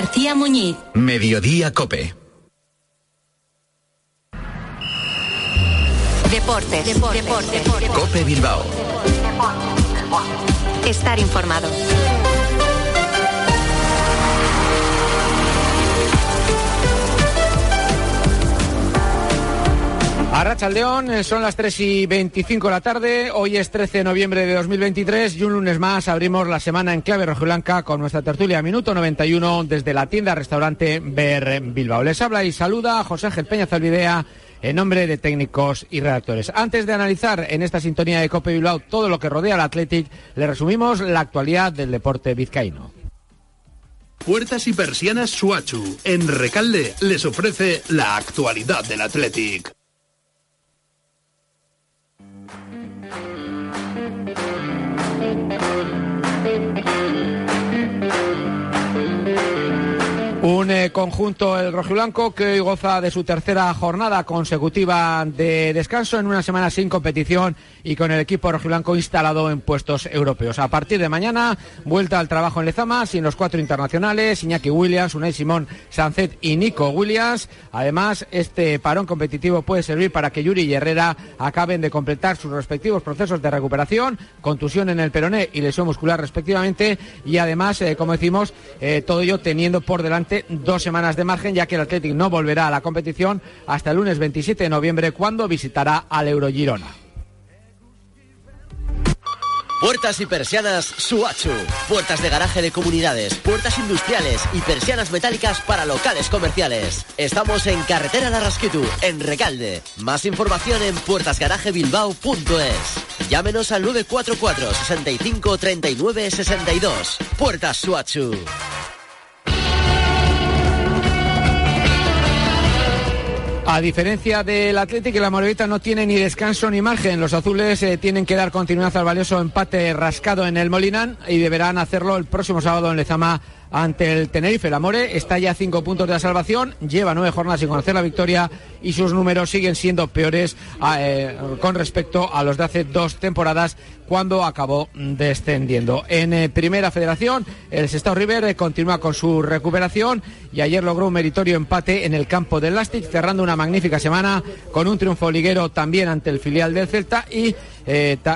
García Muñiz. Mediodía Cope. Deportes. Deportes. Deportes. Cope Bilbao. Estar informado. Arracha León, eh, son las 3 y 25 de la tarde, hoy es 13 de noviembre de 2023 y un lunes más abrimos la semana en clave rojiblanca con nuestra tertulia Minuto 91 desde la tienda restaurante BR Bilbao. Les habla y saluda José Ángel Peña Zalvidea en nombre de técnicos y redactores. Antes de analizar en esta sintonía de Cope Bilbao todo lo que rodea al Athletic, le resumimos la actualidad del deporte vizcaíno. Puertas y persianas Suachu. En Recalde les ofrece la actualidad del Athletic. Thank you. Un eh, conjunto, el rojiblanco, que hoy goza de su tercera jornada consecutiva de descanso en una semana sin competición y con el equipo rojiblanco instalado en puestos europeos. A partir de mañana, vuelta al trabajo en Lezama, sin los cuatro internacionales, Iñaki Williams, Unai Simón, Sancet y Nico Williams. Además, este parón competitivo puede servir para que Yuri y Herrera acaben de completar sus respectivos procesos de recuperación, contusión en el peroné y lesión muscular respectivamente. Y además, eh, como decimos, eh, todo ello teniendo por delante dos semanas de margen, ya que el Athletic no volverá a la competición hasta el lunes 27 de noviembre, cuando visitará al Eurogirona. Puertas y persianas Suachu. Puertas de garaje de comunidades, puertas industriales y persianas metálicas para locales comerciales. Estamos en Carretera Larrasquitu, en Recalde. Más información en puertasgarajebilbao.es. Llámenos al 944 65 39 62. Puertas Suachu. A diferencia del Atlético, la Moravita no tiene ni descanso ni margen. Los azules eh, tienen que dar continuidad al valioso empate rascado en el Molinán y deberán hacerlo el próximo sábado en Lezama ante el Tenerife. El Amore está ya a cinco puntos de la salvación, lleva nueve jornadas sin conocer la victoria y sus números siguen siendo peores eh, con respecto a los de hace dos temporadas cuando acabó descendiendo. En eh, Primera Federación, el Sestao River eh, continúa con su recuperación y ayer logró un meritorio empate en el campo del Lastic, cerrando una magnífica semana con un triunfo liguero también ante el filial del Celta y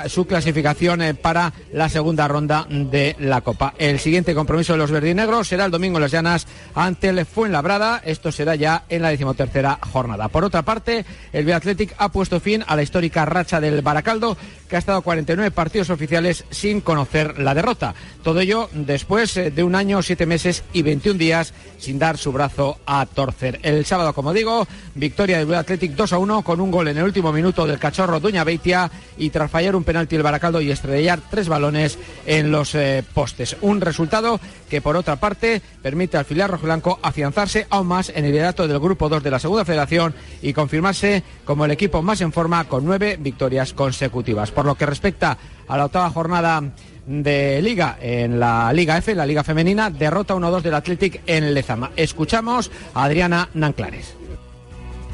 su clasificación para la segunda ronda de la Copa. El siguiente compromiso de los verdinegros será el domingo en las Llanas ante el Fuenlabrada. Esto será ya en la decimotercera jornada. Por otra parte, el Athletic ha puesto fin a la histórica racha del Baracaldo, que ha estado 49 partidos oficiales sin conocer la derrota. Todo ello después eh, de un año, siete meses y 21 días sin dar su brazo a torcer. El sábado, como digo, victoria del Athletic 2 a 1 con un gol en el último minuto del cachorro Doña Beitia y tras fallar un penalti el Baracaldo y estrellar tres balones en los eh, postes. Un resultado que, por otra parte, permite al filial rojiblanco afianzarse aún más en el liderato del Grupo 2 de la Segunda Federación y confirmarse como el equipo más en forma con nueve victorias consecutivas. Por lo que respecta a la octava jornada de Liga en la Liga F, la Liga Femenina, derrota 1-2 del Athletic en Lezama. Escuchamos a Adriana Nanclares.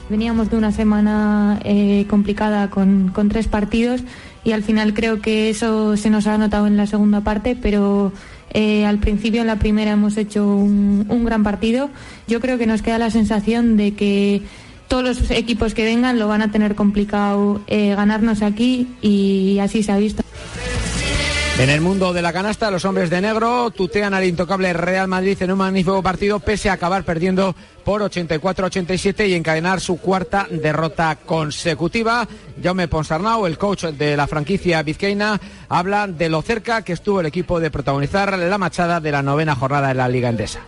Veníamos de una semana eh, complicada con, con tres partidos y al final creo que eso se nos ha notado en la segunda parte, pero eh, al principio en la primera hemos hecho un, gran partido. Yo creo que nos queda la sensación de que todos los equipos que vengan lo van a tener complicado eh, ganarnos aquí y así se ha visto. En el mundo de la canasta, los hombres de negro tutean al intocable Real Madrid en un magnífico partido, pese a acabar perdiendo por 84-87 y encadenar su cuarta derrota consecutiva. Jaume Ponsarnau, el coach de la franquicia vizcaína, habla de lo cerca que estuvo el equipo de protagonizar la machada de la novena jornada de la Liga Endesa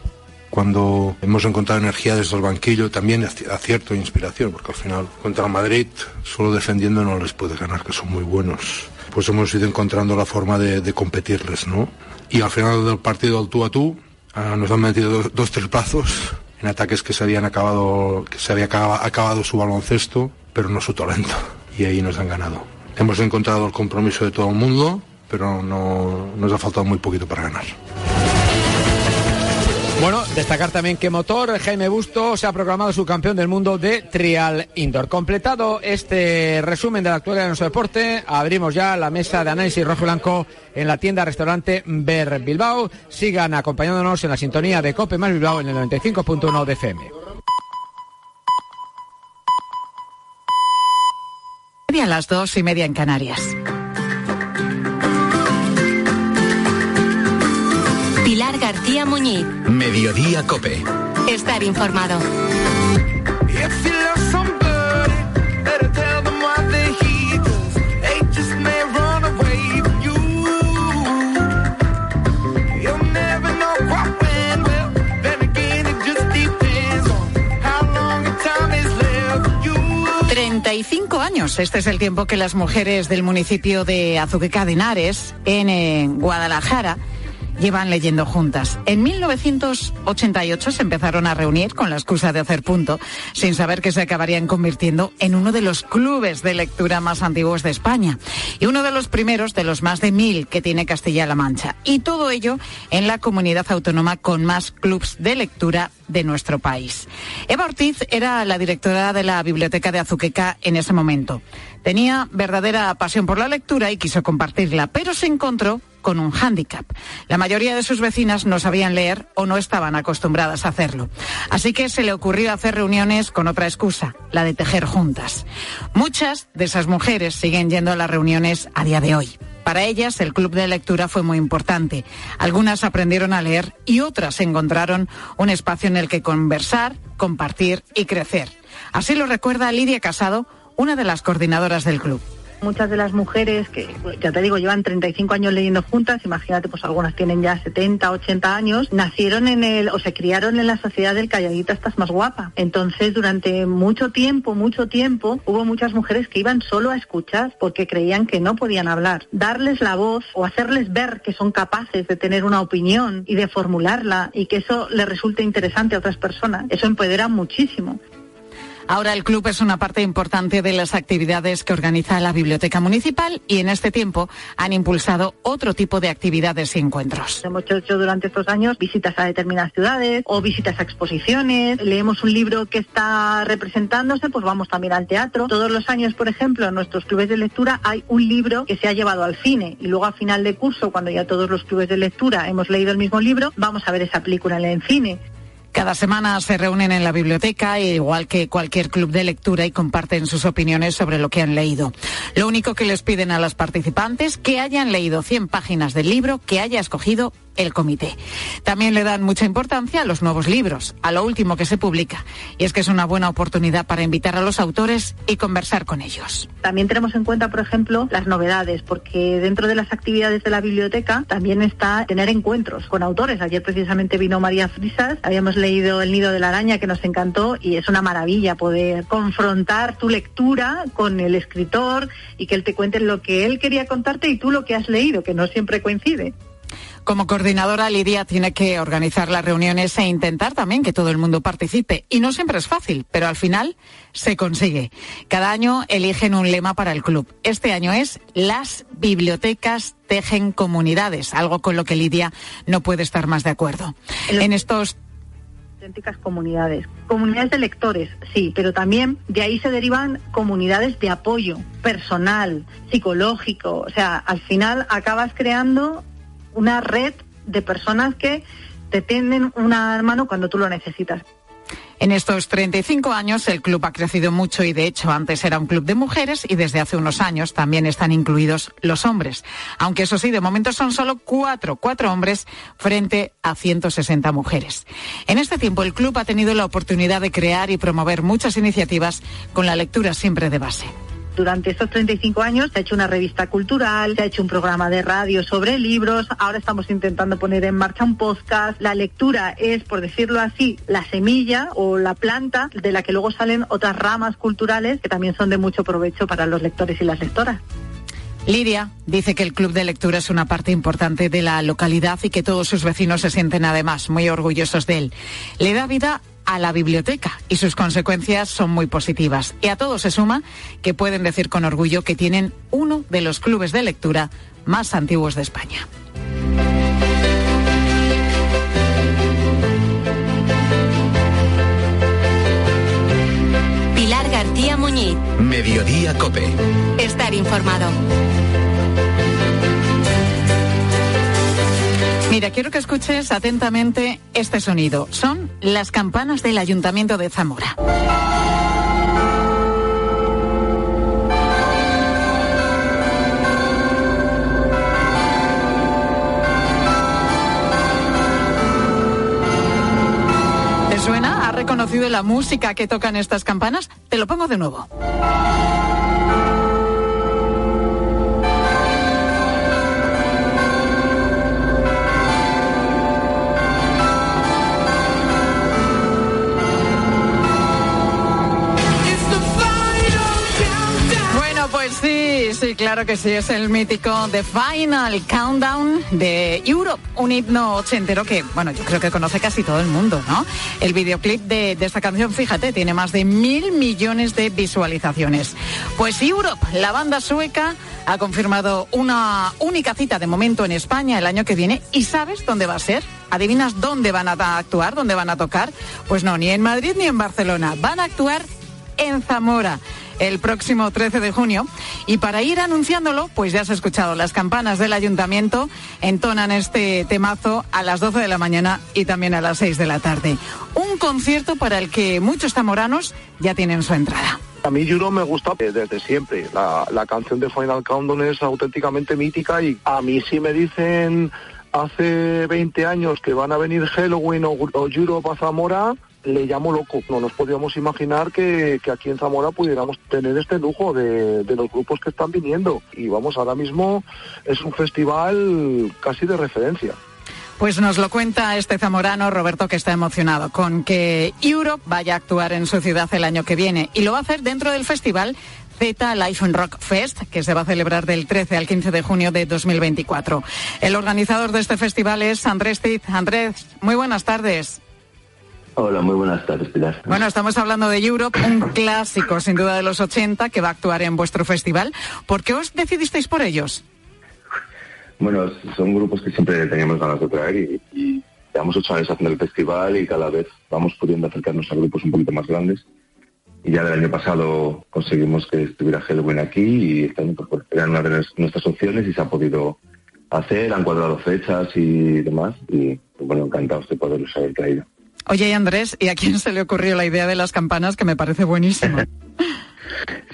cuando hemos encontrado energía desde el banquillo, también acierto e inspiración, porque al final contra Madrid, solo defendiendo no les puede ganar, que son muy buenos. Pues hemos ido encontrando la forma de, de competirles, ¿no? Y al final del partido al tú a tú, uh, nos han metido dos, dos tres brazos en ataques que se habían acabado, que se había acabado su baloncesto, pero no su talento. Y ahí nos han ganado. Hemos encontrado el compromiso de todo el mundo, pero no, nos ha faltado muy poquito para ganar. Bueno, destacar también que Motor, Jaime Busto, se ha proclamado su campeón del mundo de Trial Indoor. Completado este resumen de la actualidad de nuestro deporte, abrimos ya la mesa de análisis rojo y blanco en la tienda restaurante Ver Bilbao. Sigan acompañándonos en la sintonía de Cope más Bilbao en el 95.1 de FM. A las dos y media en Canarias. García Muñiz. Mediodía Cope. Estar informado. cinco años. Este es el tiempo que las mujeres del municipio de Azuqueca de Henares, en eh, Guadalajara, llevan leyendo juntas. En 1988 se empezaron a reunir con la excusa de hacer punto, sin saber que se acabarían convirtiendo en uno de los clubes de lectura más antiguos de España y uno de los primeros de los más de mil que tiene Castilla-La Mancha. Y todo ello en la comunidad autónoma con más clubes de lectura de nuestro país. Eva Ortiz era la directora de la Biblioteca de Azuqueca en ese momento. Tenía verdadera pasión por la lectura y quiso compartirla, pero se encontró con un hándicap. La mayoría de sus vecinas no sabían leer o no estaban acostumbradas a hacerlo. Así que se le ocurrió hacer reuniones con otra excusa, la de tejer juntas. Muchas de esas mujeres siguen yendo a las reuniones a día de hoy. Para ellas el club de lectura fue muy importante. Algunas aprendieron a leer y otras encontraron un espacio en el que conversar, compartir y crecer. Así lo recuerda Lidia Casado, una de las coordinadoras del club. Muchas de las mujeres que, ya te digo, llevan 35 años leyendo juntas, imagínate, pues algunas tienen ya 70, 80 años, nacieron en el, o se criaron en la sociedad del calladita estás más guapa. Entonces, durante mucho tiempo, mucho tiempo, hubo muchas mujeres que iban solo a escuchar porque creían que no podían hablar. Darles la voz o hacerles ver que son capaces de tener una opinión y de formularla y que eso les resulte interesante a otras personas, eso empodera muchísimo. Ahora el club es una parte importante de las actividades que organiza la Biblioteca Municipal y en este tiempo han impulsado otro tipo de actividades y encuentros. Hemos hecho durante estos años visitas a determinadas ciudades o visitas a exposiciones. Leemos un libro que está representándose, pues vamos también al teatro. Todos los años, por ejemplo, en nuestros clubes de lectura hay un libro que se ha llevado al cine y luego a final de curso, cuando ya todos los clubes de lectura hemos leído el mismo libro, vamos a ver esa película en el cine. Cada semana se reúnen en la biblioteca, igual que cualquier club de lectura, y comparten sus opiniones sobre lo que han leído. Lo único que les piden a las participantes que hayan leído 100 páginas del libro que haya escogido el comité. También le dan mucha importancia a los nuevos libros, a lo último que se publica, y es que es una buena oportunidad para invitar a los autores y conversar con ellos. También tenemos en cuenta, por ejemplo, las novedades, porque dentro de las actividades de la biblioteca también está tener encuentros con autores. Ayer precisamente vino María Frisas, habíamos leído El nido de la araña que nos encantó y es una maravilla poder confrontar tu lectura con el escritor y que él te cuente lo que él quería contarte y tú lo que has leído, que no siempre coincide. Como coordinadora, Lidia tiene que organizar las reuniones e intentar también que todo el mundo participe. Y no siempre es fácil, pero al final se consigue. Cada año eligen un lema para el club. Este año es Las bibliotecas tejen comunidades, algo con lo que Lidia no puede estar más de acuerdo. En estos auténticas comunidades. Comunidades de lectores, sí, pero también de ahí se derivan comunidades de apoyo personal, psicológico. O sea, al final acabas creando una red de personas que te tienden una mano cuando tú lo necesitas. En estos 35 años el club ha crecido mucho y de hecho antes era un club de mujeres y desde hace unos años también están incluidos los hombres. Aunque eso sí, de momento son solo cuatro, cuatro hombres frente a 160 mujeres. En este tiempo el club ha tenido la oportunidad de crear y promover muchas iniciativas con la lectura siempre de base. Durante estos 35 años se ha hecho una revista cultural, se ha hecho un programa de radio sobre libros, ahora estamos intentando poner en marcha un podcast. La lectura es, por decirlo así, la semilla o la planta de la que luego salen otras ramas culturales que también son de mucho provecho para los lectores y las lectoras. Lidia dice que el club de lectura es una parte importante de la localidad y que todos sus vecinos se sienten además muy orgullosos de él. Le da vida a la biblioteca y sus consecuencias son muy positivas. Y a todo se suma que pueden decir con orgullo que tienen uno de los clubes de lectura más antiguos de España. Pilar García Muñiz. Mediodía Cope. Estar informado. Mira, quiero que escuches atentamente este sonido. Son las campanas del Ayuntamiento de Zamora. ¿Te suena? ¿Has reconocido la música que tocan estas campanas? Te lo pongo de nuevo. Sí, sí, claro que sí, es el mítico The Final Countdown de Europe, un himno ochentero que, bueno, yo creo que conoce casi todo el mundo, ¿no? El videoclip de, esta canción, fíjate, tiene más de mil millones de visualizaciones. Pues Europe, la banda sueca, ha confirmado una única cita de momento en España el año que viene. ¿Y sabes dónde va a ser? ¿Adivinas dónde van a actuar, dónde van a tocar? Pues no, ni en Madrid ni en Barcelona. Van a actuar en Zamora el próximo 13 de junio. Y para ir anunciándolo, pues ya has escuchado, las campanas del ayuntamiento entonan este temazo a las 12 de la mañana y también a las 6 de la tarde. Un concierto para el que muchos tamoranos ya tienen su entrada. A mí Juro me gusta desde siempre. La, canción de Final Countdown es auténticamente mítica y a mí si me dicen hace 20 años que van a venir Halloween o, o Europe a Zamora, le llamo loco. No nos podíamos imaginar que, aquí en Zamora pudiéramos tener este lujo de, los grupos que están viniendo. Y vamos, ahora mismo es un festival casi de referencia. Pues nos lo cuenta este zamorano Roberto que está emocionado con que Europe vaya a actuar en su ciudad el año que viene y lo va a hacer dentro del festival Z Life and Rock Fest, que se va a celebrar del 13 al 15 de junio de 2024. El organizador de este festival es Andrés Tiz. Andrés, muy buenas tardes. Hola, muy buenas tardes, Pilar. Bueno, estamos hablando de Europe, un clásico sin duda de los 80 que va a actuar en vuestro festival. ¿Por qué os decidisteis por ellos? Bueno, son grupos que siempre teníamos ganas de traer y, llevamos ocho años haciendo el festival y cada vez vamos pudiendo acercarnos a grupos un poquito más grandes. Y ya del año pasado conseguimos que estuviera Halloween aquí y este año pues, era una de nuestras opciones y se ha podido hacer, han cuadrado fechas y demás. Y bueno, encantados de poderlos haber traído. Oye, Andrés, ¿y a quién se le ocurrió la idea de las campanas que me parece buenísima?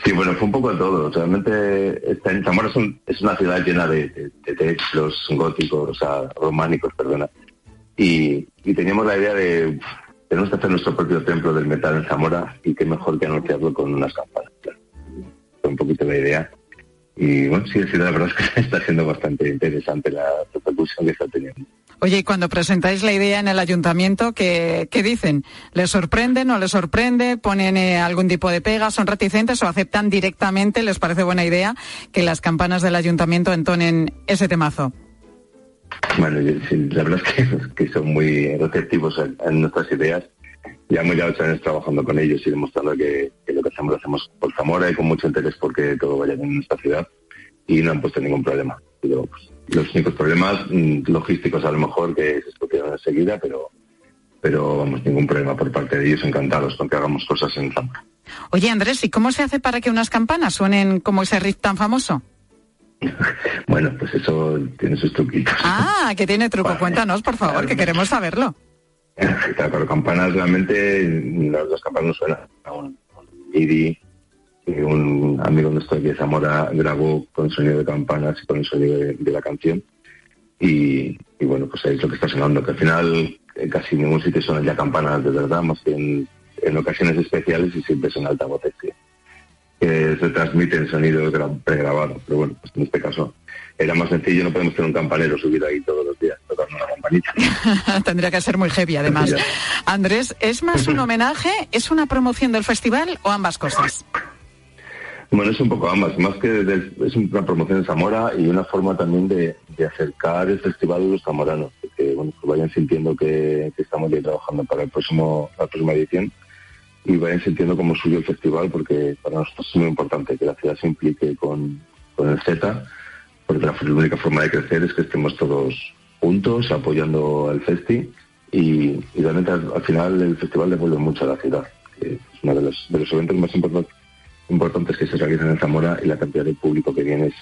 Sí, bueno, fue un poco de todo. Realmente en Zamora es, una ciudad llena de, textos góticos, o sea, románicos, perdona. Y, teníamos la idea de, tenemos que hacer nuestro propio templo del metal en Zamora y qué mejor que anunciarlo con unas campanas. Fue un poquito la idea. Y bueno, sí, la verdad es que está siendo bastante interesante la repercusión que está teniendo. Oye, y cuando presentáis la idea en el ayuntamiento, ¿qué, dicen? ¿Les sorprende, no les sorprende? ¿Ponen eh, algún tipo de pega? ¿Son reticentes o aceptan directamente? ¿Les parece buena idea que las campanas del ayuntamiento entonen ese temazo? Bueno, la verdad es que, son muy receptivos en, nuestras ideas. Ya ocho años trabajando con ellos y demostrando que, lo que hacemos lo hacemos por Zamora y con mucho interés porque todo vaya bien en nuestra ciudad y no han puesto ningún problema. Pues, los únicos problemas mm, logísticos a lo mejor que se expusieron enseguida, pero pero vamos, ningún problema por parte de ellos, encantados con que hagamos cosas en Zamora. Oye Andrés, ¿y cómo se hace para que unas campanas suenen como ese riff tan famoso? bueno, pues eso tiene sus truquitos. Ah, que tiene truco. Cuéntanos, por favor, que queremos saberlo. Claro, campanas realmente, las, campanas no suenan un, MIDI, un amigo nuestro aquí de Zamora grabó con el sonido de campanas y con el sonido de, la canción. Y, bueno, pues ahí es lo que está sonando, que al final en casi ningún sitio suenan ya campanas de verdad, más que en, ocasiones especiales y siempre son altavoces que, que se transmiten sonido pregrabado. Pero bueno, pues en este caso era más sencillo, no podemos tener un campanero subido ahí todos los días, tocando una campanita. Tendría que ser muy heavy además. Andrés, ¿es más un homenaje, es una promoción del festival o ambas cosas? Bueno, es un poco ambas, más que es una promoción de Zamora y una forma también de, acercar el festival a los zamoranos, que bueno, que vayan sintiendo que, estamos ya trabajando para el próximo, la próxima edición y vayan sintiendo como suyo el festival, porque para nosotros es muy importante que la ciudad se implique con, el Z, porque la, única forma de crecer es que estemos todos juntos apoyando al festi y, realmente al, final el festival devuelve mucho a la ciudad, que es uno de los, de los eventos más importantes importantes que se realizan en Zamora y la cantidad de público que viene es,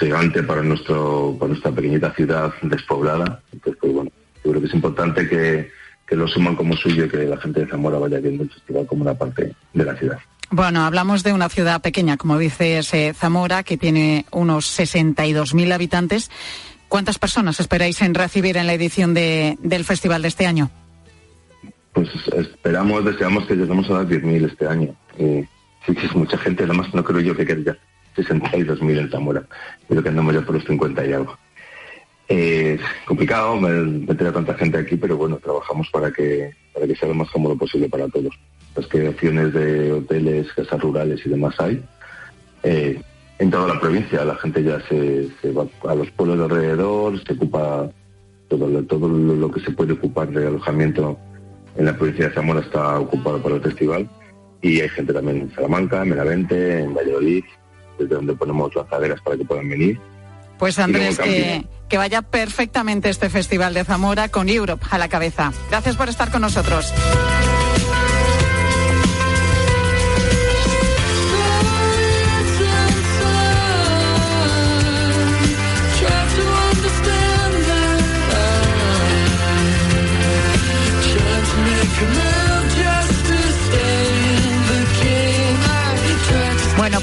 gigante para nuestro para nuestra pequeñita ciudad despoblada. Entonces, pues bueno, yo creo que es importante que, que lo suman como suyo y que la gente de Zamora vaya viendo el festival como una parte de la ciudad. Bueno, hablamos de una ciudad pequeña, como dice Zamora, que tiene unos 62.000 habitantes. ¿Cuántas personas esperáis en recibir en la edición de, del festival de este año? Pues esperamos, deseamos que lleguemos a las 10.000 este año. sí, sí, es mucha gente, además no creo yo que quede ya 62.000 en Zamora. Creo que andamos ya por los 50 y algo. Es complicado meter a tanta gente aquí, pero bueno, trabajamos para que, para que sea lo más cómodo posible para todos. Las que opciones de hoteles, casas rurales y demás hay. Eh, en toda la provincia la gente ya se, va a los pueblos de alrededor, se ocupa todo, todo lo que se puede ocupar de alojamiento en la provincia de Zamora está ocupado por el festival y hay gente también en Salamanca, en Benavente, en Valladolid, desde donde ponemos lanzaderas para que puedan venir. Pues Andrés, que, que vaya perfectamente este festival de Zamora con Europe a la cabeza. Gracias por estar con nosotros.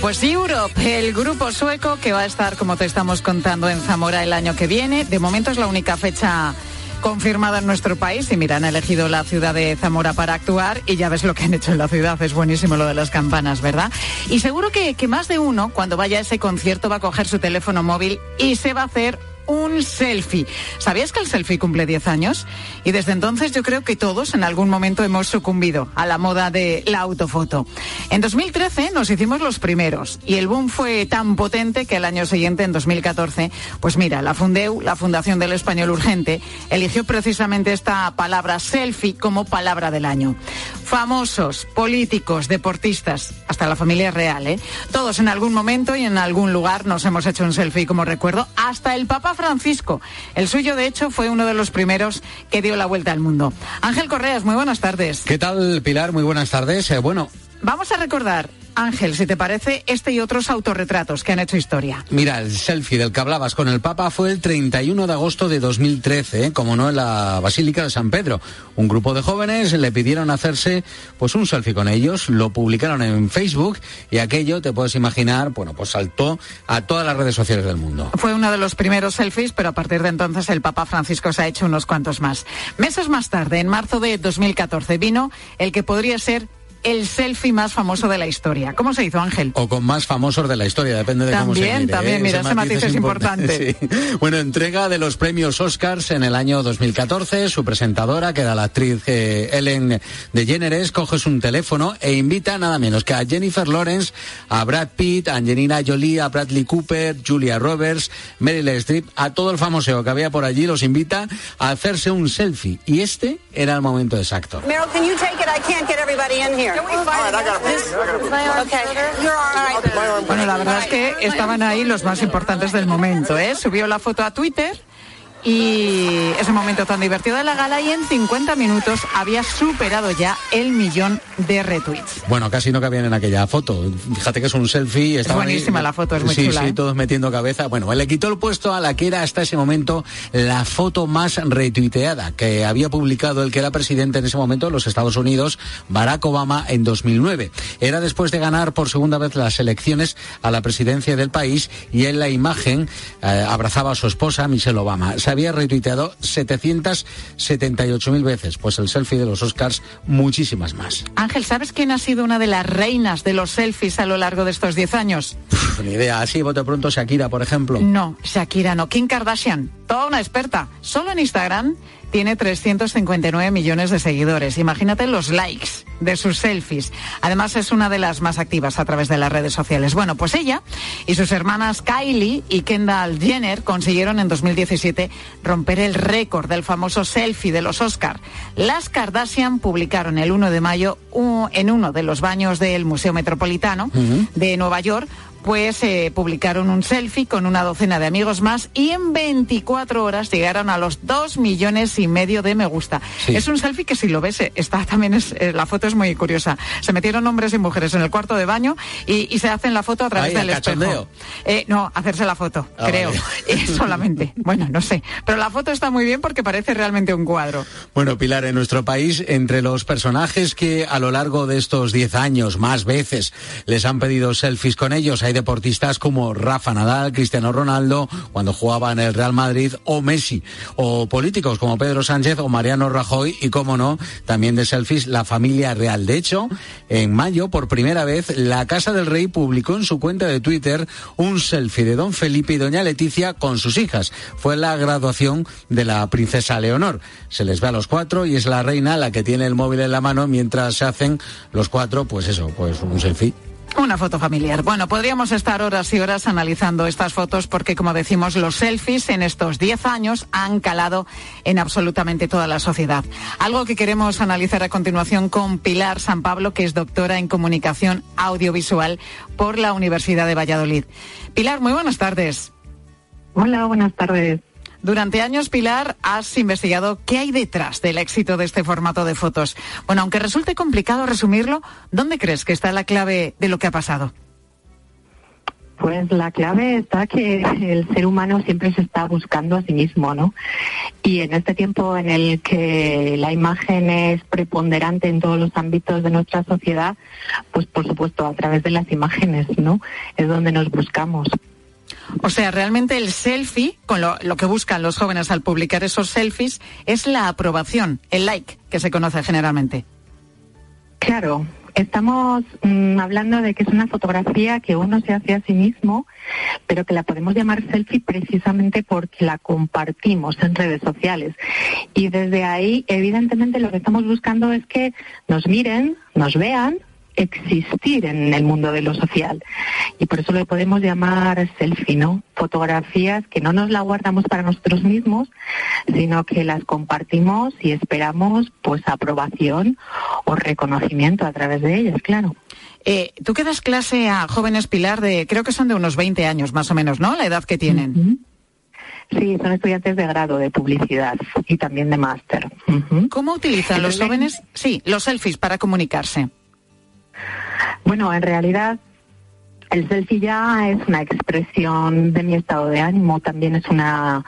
Pues Europe, el grupo sueco que va a estar, como te estamos contando, en Zamora el año que viene. De momento es la única fecha confirmada en nuestro país y mira, han elegido la ciudad de Zamora para actuar y ya ves lo que han hecho en la ciudad, es buenísimo lo de las campanas, ¿verdad? Y seguro que, que más de uno, cuando vaya a ese concierto, va a coger su teléfono móvil y se va a hacer un selfie. ¿Sabías que el selfie cumple 10 años? Y desde entonces yo creo que todos en algún momento hemos sucumbido a la moda de la autofoto. En 2013 nos hicimos los primeros y el boom fue tan potente que el año siguiente, en 2014, pues mira, la Fundeu, la Fundación del Español Urgente, eligió precisamente esta palabra selfie como palabra del año. Famosos, políticos, deportistas, hasta la familia real, ¿eh? Todos en algún momento y en algún lugar nos hemos hecho un selfie como recuerdo, hasta el Papa Francisco. El suyo, de hecho, fue uno de los primeros que dio la vuelta al mundo. Ángel Correas, muy buenas tardes. ¿Qué tal, Pilar? Muy buenas tardes. Eh, bueno, Vamos a recordar Ángel, si te parece, este y otros autorretratos que han hecho historia. Mira, el selfie del que hablabas con el Papa fue el 31 de agosto de 2013, ¿eh? como no en la Basílica de San Pedro. Un grupo de jóvenes le pidieron hacerse pues un selfie con ellos, lo publicaron en Facebook y aquello, te puedes imaginar, bueno, pues saltó a todas las redes sociales del mundo. Fue uno de los primeros selfies, pero a partir de entonces el Papa Francisco se ha hecho unos cuantos más. Meses más tarde, en marzo de 2014, vino el que podría ser el selfie más famoso de la historia. ¿Cómo se hizo, Ángel? O con más famosos de la historia, depende de cómo se mire. También, también, ¿eh? mira, ese, matiz es importante. Bueno, entrega de los premios Oscars en el año 2014. Su presentadora, que era la actriz eh, Ellen DeGeneres, coge un teléfono e invita nada menos que a Jennifer Lawrence, a Brad Pitt, a Angelina Jolie, a Bradley Cooper, Julia Roberts, Meryl Streep, a todo el famoso que había por allí, los invita a hacerse un selfie. Y este era el momento exacto. Meryl, can you take it? I can't get everybody in here. Bueno, la verdad es que estaban ahí los más importantes del momento, ¿eh? Subió la foto a Twitter y ese momento tan divertido de la gala y en 50 minutos había superado ya el millón de retweets. Bueno, casi no cabían en aquella foto. Fíjate que es un selfie. Es buenísima la foto, es muy sí, chula. Sí, ¿eh? todos metiendo cabeza. Bueno, le quitó el puesto a la que era hasta ese momento la foto más retuiteada que había publicado el que era presidente en ese momento de los Estados Unidos, Barack Obama, en 2009. Era después de ganar por segunda vez las elecciones a la presidencia del país y en la imagen eh, abrazaba a su esposa, Michelle Obama había retuiteado 778.000 veces. Pues el selfie de los Oscars, muchísimas más. Ángel, ¿sabes quién ha sido una de las reinas de los selfies a lo largo de estos 10 años? ni idea. Así, voto pronto, Shakira, por ejemplo. No, Shakira no. Kim Kardashian, toda una experta. Solo en Instagram tiene 359 millones de seguidores. Imagínate los likes de sus selfies. Además es una de las más activas a través de las redes sociales. Bueno, pues ella y sus hermanas Kylie y Kendall Jenner consiguieron en 2017 romper el récord del famoso selfie de los Oscar. Las Kardashian publicaron el 1 de mayo en uno de los baños del Museo Metropolitano de Nueva York pues eh, publicaron un selfie con una docena de amigos más y en 24 horas llegaron a los 2 millones y medio de me gusta. Es un selfie que si lo ves, eh, está también es, eh, la foto es muy curiosa. Se metieron hombres y mujeres en el cuarto de baño y, se hacen la foto a través del espejo. no, hacerse la foto, ah, creo. solamente. Bueno, no sé. Pero la foto está muy bien porque parece realmente un cuadro. Bueno, Pilar, en nuestro país, entre los personajes que a lo largo de estos 10 años, más veces, les han pedido selfies con ellos, hay deportistas como Rafa Nadal, Cristiano Ronaldo, cuando jugaba en el Real Madrid, o Messi, o políticos como Pedro Sánchez o Mariano Rajoy, y como no, también de selfies la familia real. De hecho, en mayo, por primera vez, la Casa del Rey publicó en su cuenta de Twitter un selfie de don Felipe y doña Leticia con sus hijas. Fue la graduación de la princesa Leonor. Se les ve a los cuatro y es la reina la que tiene el móvil en la mano mientras se hacen los cuatro, pues eso, pues un selfie. Una foto familiar. Bueno, podríamos estar horas y horas analizando estas fotos porque, como decimos, los selfies en estos 10 años han calado en absolutamente toda la sociedad. Algo que queremos analizar a continuación con Pilar San Pablo, que es doctora en comunicación audiovisual por la Universidad de Valladolid. Pilar, muy buenas tardes. Hola, buenas tardes. Durante años, Pilar, has investigado qué hay detrás del éxito de este formato de fotos. Bueno, aunque resulte complicado resumirlo, ¿dónde crees que está la clave de lo que ha pasado? Pues la clave está que el ser humano siempre se está buscando a sí mismo, ¿no? Y en este tiempo en el que la imagen es preponderante en todos los ámbitos de nuestra sociedad, pues por supuesto a través de las imágenes, ¿no? Es donde nos buscamos. O sea, realmente el selfie, con lo, que buscan los jóvenes al publicar esos selfies, es la aprobación, el like que se conoce generalmente. Claro, estamos mm, hablando de que es una fotografía que uno se hace a sí mismo, pero que la podemos llamar selfie precisamente porque la compartimos en redes sociales. Y desde ahí, evidentemente, lo que estamos buscando es que nos miren, nos vean, existir en el mundo de lo social. Y por eso lo podemos llamar selfie, ¿no? Fotografías que no nos la guardamos para nosotros mismos, sino que las compartimos y esperamos pues aprobación o reconocimiento a través de ellas, claro. Eh, Tú que das clase a jóvenes Pilar de, creo que son de unos 20 años más o menos, ¿no? La edad que tienen. Sí, son estudiantes de grado de publicidad y también de máster. ¿Cómo utilizan los jóvenes, sí, los selfies para comunicarse? Bueno, en realidad el selfie ya es una expresión de mi estado de ánimo, también es una,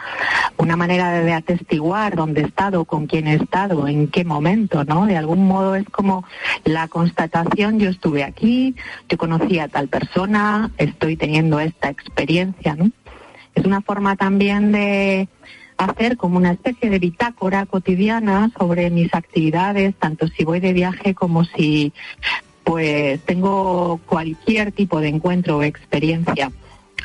una manera de, atestiguar dónde he estado, con quién he estado, en qué momento, ¿no? De algún modo es como la constatación, yo estuve aquí, yo conocí a tal persona, estoy teniendo esta experiencia, ¿no? Es una forma también de hacer como una especie de bitácora cotidiana sobre mis actividades, tanto si voy de viaje como si pues tengo cualquier tipo de encuentro o experiencia.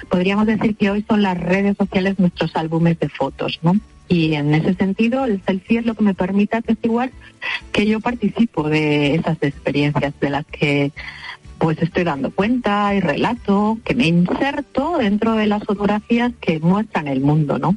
Podríamos decir que hoy son las redes sociales nuestros álbumes de fotos, ¿no? Y en ese sentido, el selfie es lo que me permite atestiguar que yo participo de esas experiencias de las que pues estoy dando cuenta y relato, que me inserto dentro de las fotografías que muestran el mundo, ¿no?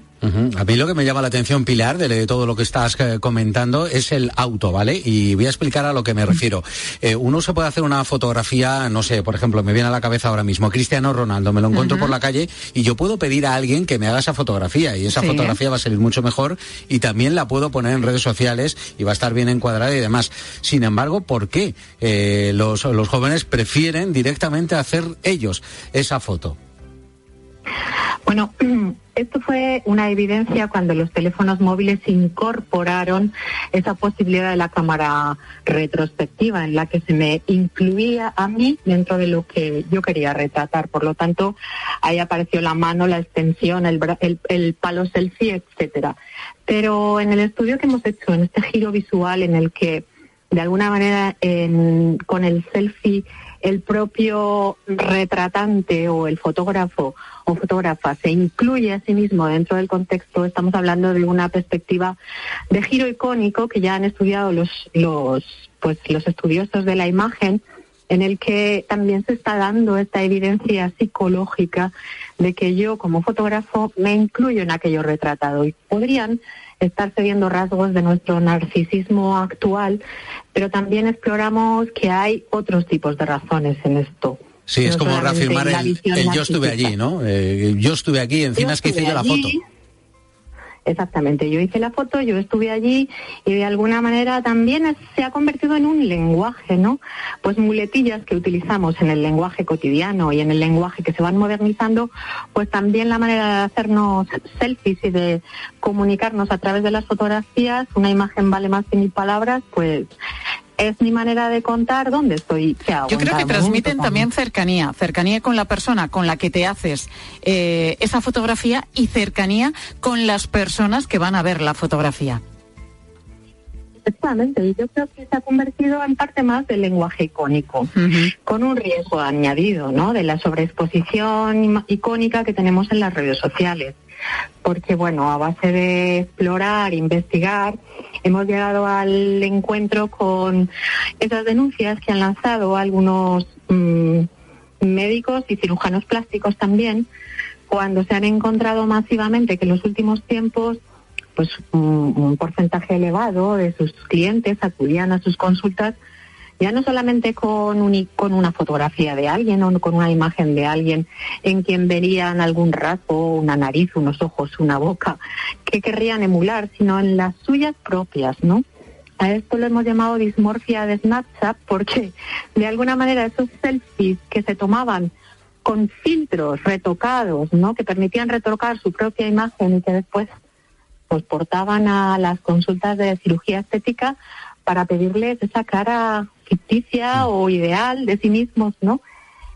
A mí lo que me llama la atención, Pilar, de todo lo que estás eh, comentando, es el auto, ¿vale? Y voy a explicar a lo que me refiero. Eh, uno se puede hacer una fotografía, no sé, por ejemplo, me viene a la cabeza ahora mismo Cristiano Ronaldo, me lo encuentro por la calle y yo puedo pedir a alguien que me haga esa fotografía y esa fotografía va a salir mucho mejor y también la puedo poner en redes sociales y va a estar bien encuadrada y demás. Sin embargo, ¿por qué eh, los, los jóvenes prefieren directamente hacer ellos esa foto? Bueno, esto fue una evidencia cuando los teléfonos móviles incorporaron esa posibilidad de la cámara retrospectiva en la que se me incluía a mí dentro de lo que yo quería retratar. Por lo tanto, ahí apareció la mano, la extensión, el, el, palo selfie, etcétera. Pero en el estudio que hemos hecho, en este giro visual en el que de alguna manera con el selfie el propio retratante o el fotógrafo o fotógrafa se incluye a sí mismo dentro del contexto, estamos hablando de una perspectiva de giro icónico que ya han estudiado los, los, pues, los estudiosos de la imagen, en el que también se está dando esta evidencia psicológica de que yo como fotógrafo me incluyo en aquello retratado y podrían estarse viendo rasgos de nuestro narcisismo actual, pero también exploramos que hay otros tipos de razones en esto. Sí, es como reafirmar el, yo estuve allí, ¿no? Eh, yo estuve aquí, encima es que hice yo la foto. Exactamente, yo hice la foto, yo estuve allí y de alguna manera también se ha convertido en un lenguaje, ¿no? Pues muletillas que utilizamos en el lenguaje cotidiano y en el lenguaje que se van modernizando, pues también la manera de hacernos selfies y de comunicarnos a través de las fotografías, una imagen vale más que mil palabras, pues es mi manera de contar dónde estoy. Yo creo que transmiten también cercanía, cercanía con la persona con la que te haces eh, esa fotografía y cercanía con las personas que van a ver la fotografía. Efectivamente, y yo creo que se ha convertido en parte más del lenguaje icónico, con un riesgo añadido, ¿no? De la sobreexposición icónica que tenemos en las redes sociales porque bueno, a base de explorar, investigar, hemos llegado al encuentro con esas denuncias que han lanzado algunos mm, médicos y cirujanos plásticos también, cuando se han encontrado masivamente que en los últimos tiempos pues un porcentaje elevado de sus clientes acudían a sus consultas ya no solamente con, un, con una fotografía de alguien o con una imagen de alguien en quien verían algún rasgo, una nariz, unos ojos, una boca, que querrían emular, sino en las suyas propias, ¿no? A esto lo hemos llamado dismorfia de Snapchat porque de alguna manera esos selfies que se tomaban con filtros retocados, ¿no? Que permitían retocar su propia imagen y que después pues portaban a las consultas de cirugía estética para pedirles esa cara ficticia o ideal de sí mismos, ¿no?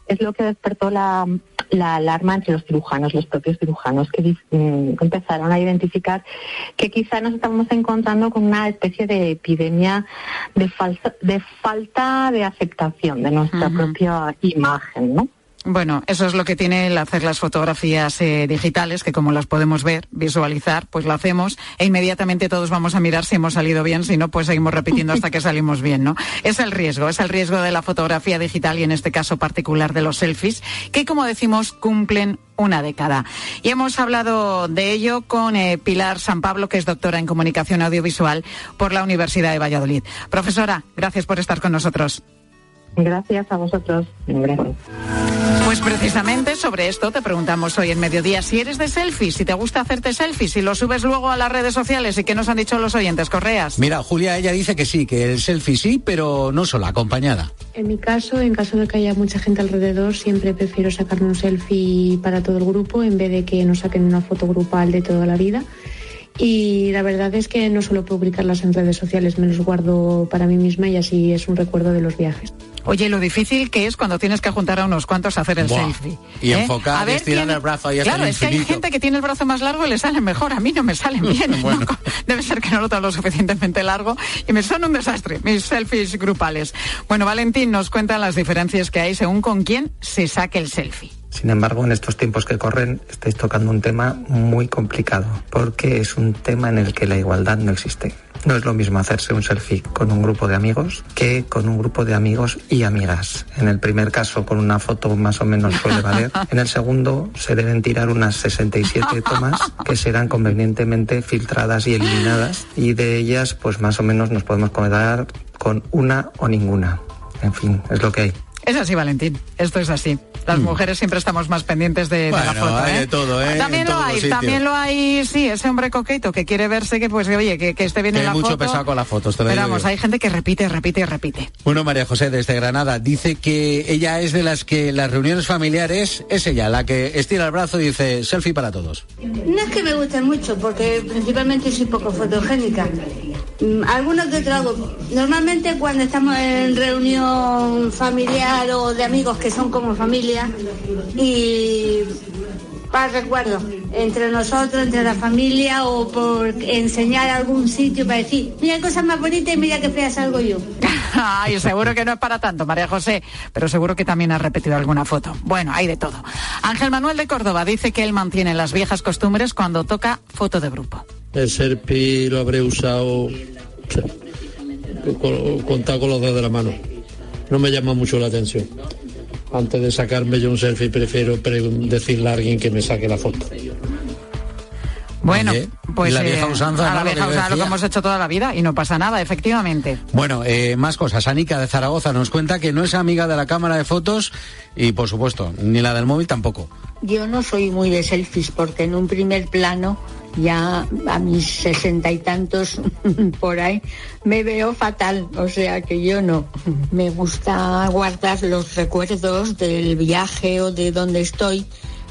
Es lo que despertó la, alarma entre los cirujanos, los propios cirujanos, que mm, empezaron a identificar que quizá nos estamos encontrando con una especie de epidemia de, falsa, de falta de aceptación de nuestra propia imagen, ¿no? Bueno, eso es lo que tiene el hacer las fotografías eh, digitales, que como las podemos ver, visualizar, pues lo hacemos e inmediatamente todos vamos a mirar si hemos salido bien, si no, pues seguimos repitiendo hasta que salimos bien, ¿no? Es el riesgo, es el riesgo de la fotografía digital y en este caso particular de los selfies, que como decimos cumplen una década. Y hemos hablado de ello con eh, Pilar San Pablo, que es doctora en comunicación audiovisual por la Universidad de Valladolid. Profesora, gracias por estar con nosotros. Gracias a vosotros. Gracias. Pues precisamente sobre esto te preguntamos hoy en mediodía. Si eres de selfies, si te gusta hacerte selfies, si lo subes luego a las redes sociales y qué nos han dicho los oyentes, Correas. Mira, Julia, ella dice que sí, que el selfie sí, pero no sola, acompañada. En mi caso, en caso de que haya mucha gente alrededor, siempre prefiero sacarme un selfie para todo el grupo en vez de que nos saquen una foto grupal de toda la vida. Y la verdad es que no suelo publicarlas en redes sociales, me los guardo para mí misma y así es un recuerdo de los viajes. Oye, lo difícil que es cuando tienes que juntar a unos cuantos a hacer el selfie. Y ¿eh? enfocar, y estirar el brazo Claro, es que hay gente que tiene el brazo más largo y le sale mejor. A mí no me salen bien. Debe ser que no lo tengo lo suficientemente largo y me son un desastre mis selfies grupales. Bueno, Valentín nos cuenta las diferencias que hay según con quién se saque el selfie. Sin embargo, en estos tiempos que corren estáis tocando un tema muy complicado, porque es un tema en el que la igualdad no existe. No es lo mismo hacerse un selfie con un grupo de amigos que con un grupo de amigos y amigas. En el primer caso, con una foto más o menos puede valer. En el segundo, se deben tirar unas 67 tomas que serán convenientemente filtradas y eliminadas. Y de ellas, pues más o menos nos podemos quedar con una o ninguna. En fin, es lo que hay. Es así, Valentín. Esto es así. Las mm. mujeres siempre estamos más pendientes de, la foto. Hay ¿eh? de todo, ¿eh? También lo hay, también lo hay, sí, ese hombre coqueto que quiere verse que, pues, oye, que, esté bien en la hay mucho pesado con las fotos. Pero vamos, hay gente que repite, repite y repite. Bueno, María José, desde Granada, dice que ella es de las que las reuniones familiares es ella la que estira el brazo y dice selfie para todos. No es que me guste mucho, porque principalmente soy poco fotogénica. Mm, algunos que otro Normalmente cuando estamos en reunión familiar o de amigos que son como familia y para recuerdo entre nosotros, entre la familia o por enseñar algún sitio para decir, mira cosas más bonitas y mira qué feas salgo yo. Ay, seguro que no es para tanto, María José, pero seguro que también ha repetido alguna foto. Bueno, hay de todo. Ángel Manuel de Córdoba dice que él mantiene las viejas costumbres cuando toca foto de grupo. El Serpi lo habré usado contar con los dedos de la mano. No me llama mucho la atención. Antes de sacarme yo un selfie prefiero decirle a alguien que me saque la foto. Bueno, Pues la vieja eh, usanza, a la vieja usanza, lo que hemos hecho toda la vida y no pasa nada, efectivamente. Bueno, eh, más cosas. Anica de Zaragoza nos cuenta que no es amiga de la cámara de fotos y, por supuesto, ni la del móvil tampoco. Yo no soy muy de selfies porque en un primer plano, ya a mis sesenta y tantos por ahí, me veo fatal. O sea que yo no. Me gusta guardar los recuerdos del viaje o de donde estoy,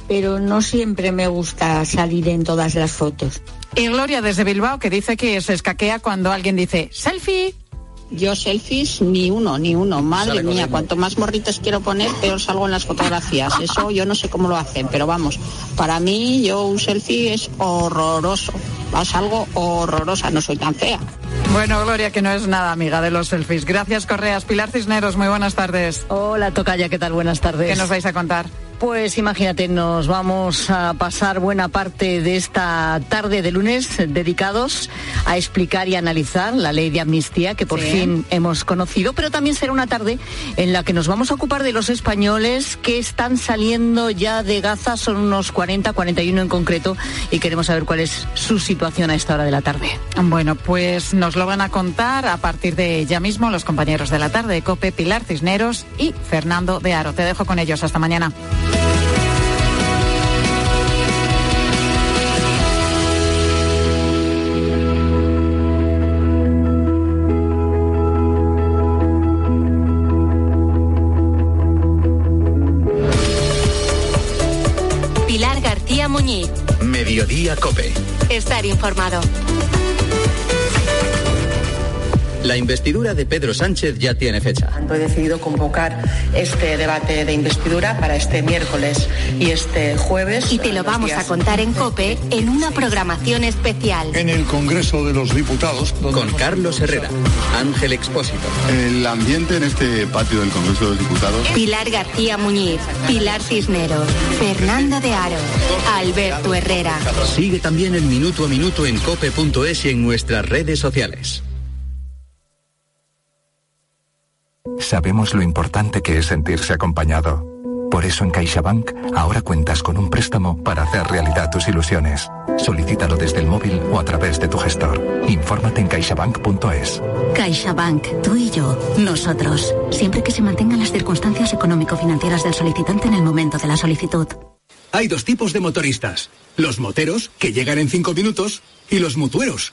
pero no siempre me gusta salir en todas las fotos. Y Gloria desde Bilbao que dice que se escaquea cuando alguien dice selfie. Yo selfies ni uno, ni uno. Madre mía, cuanto más morritos quiero poner, peor salgo en las fotografías. Eso yo no sé cómo lo hacen, pero vamos, para mí yo un selfie es horroroso. Es algo horrorosa, no soy tan fea. Bueno, Gloria, que no es nada amiga de los selfies. Gracias, Correas. Pilar Cisneros, muy buenas tardes. Hola, Tocaya, ¿qué tal? Buenas tardes. ¿Qué nos vais a contar? Pues imagínate, nos vamos a pasar buena parte de esta tarde de lunes dedicados a explicar y analizar la ley de amnistía que por Sí. fin hemos conocido, pero también será una tarde en la que nos vamos a ocupar de los españoles que están saliendo ya de Gaza, son unos 40, 41 en concreto, y queremos saber cuál es su situación a esta hora de la tarde. Bueno, pues nos lo van a contar a partir de ya mismo los compañeros de la tarde, Cope, Pilar Cisneros y Fernando de Aro. Te dejo con ellos. Hasta mañana. Estar informado. La investidura de Pedro Sánchez ya tiene fecha. He decidido convocar este debate de investidura para este miércoles y este jueves. Y te lo vamos a contar en COPE en una programación especial. En el Congreso de los Diputados. Con Carlos Herrera, Ángel Expósito. El ambiente en este patio del Congreso de los Diputados. Pilar García Muñiz, Pilar Cisneros, Fernando de Aro, Alberto Herrera. Sigue también el minuto a minuto en cope.es y en nuestras redes sociales. Sabemos lo importante que es sentirse acompañado. Por eso en CaixaBank ahora cuentas con un préstamo para hacer realidad tus ilusiones. Solicítalo desde el móvil o a través de tu gestor. Infórmate en caixabank.es. CaixaBank, tú y yo, nosotros, siempre que se mantengan las circunstancias económico-financieras del solicitante en el momento de la solicitud. Hay dos tipos de motoristas. Los moteros, que llegan en cinco minutos, y los mutueros,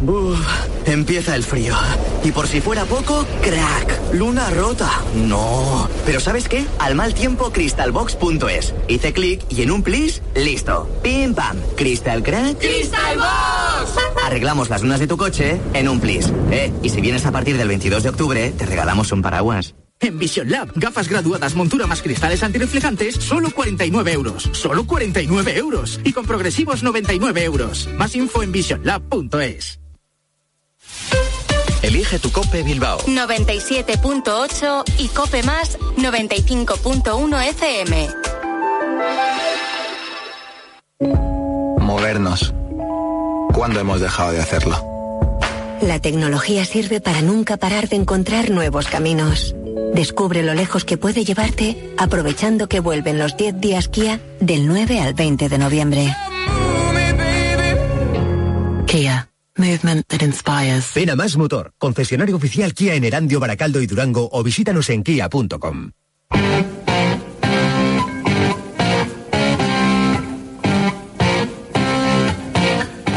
Uf, empieza el frío. Y por si fuera poco, crack. Luna rota. No. Pero ¿sabes qué? Al mal tiempo, crystalbox.es. Hice clic y en un plis, listo. Pim pam. Crystal crack. ¡Crystal Box! Arreglamos las lunas de tu coche en un plis. Eh, y si vienes a partir del 22 de octubre, te regalamos un paraguas. En Vision Lab, gafas graduadas, montura más cristales antirreflejantes, solo 49 euros. Solo 49 euros. Y con progresivos 99 euros. Más info en visionlab.es. Elige tu Cope Bilbao. 97.8 y Cope Más 95.1 FM. Movernos. ¿Cuándo hemos dejado de hacerlo? La tecnología sirve para nunca parar de encontrar nuevos caminos. Descubre lo lejos que puede llevarte aprovechando que vuelven los 10 días Kia del 9 al 20 de noviembre. Kia. Movement that inspires. Ven a Más Motor, concesionario oficial Kia en Erandio, Baracaldo y Durango o visítanos en kia.com.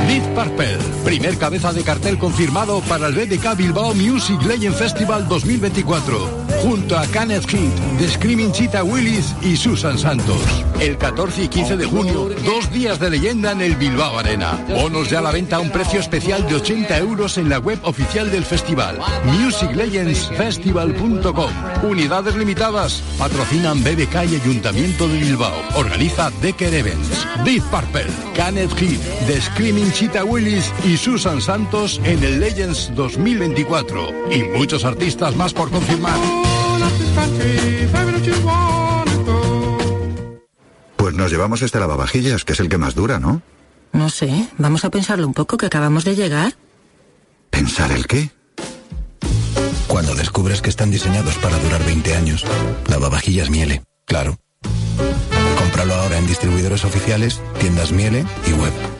Deep Purple, primer cabeza de cartel confirmado para el BDK Bilbao Music Legend Festival 2024, junto a Kenneth Heat, The Screaming Cheetah Willis y Susan Santos. El 14 y 15 de junio, dos días de leyenda en el Bilbao Arena. Bonos ya a la venta a un precio especial de 80 euros en la web oficial del festival, musiclegendsfestival.com. Unidades limitadas, patrocinan BBK y Ayuntamiento de Bilbao. Organiza Decker Events. Deep Purple, Kenneth Heat, The Screaming Cheetah Willis y Susan Santos en el Legends 2024. Y muchos artistas más por confirmar. Pues nos llevamos este lavavajillas, que es el que más dura, ¿no? No sé, vamos a pensarlo un poco que acabamos de llegar. ¿Pensar el qué? Cuando descubres que están diseñados para durar 20 años, lavavajillas Miele, claro. Cómpralo ahora en distribuidores oficiales, tiendas Miele y web.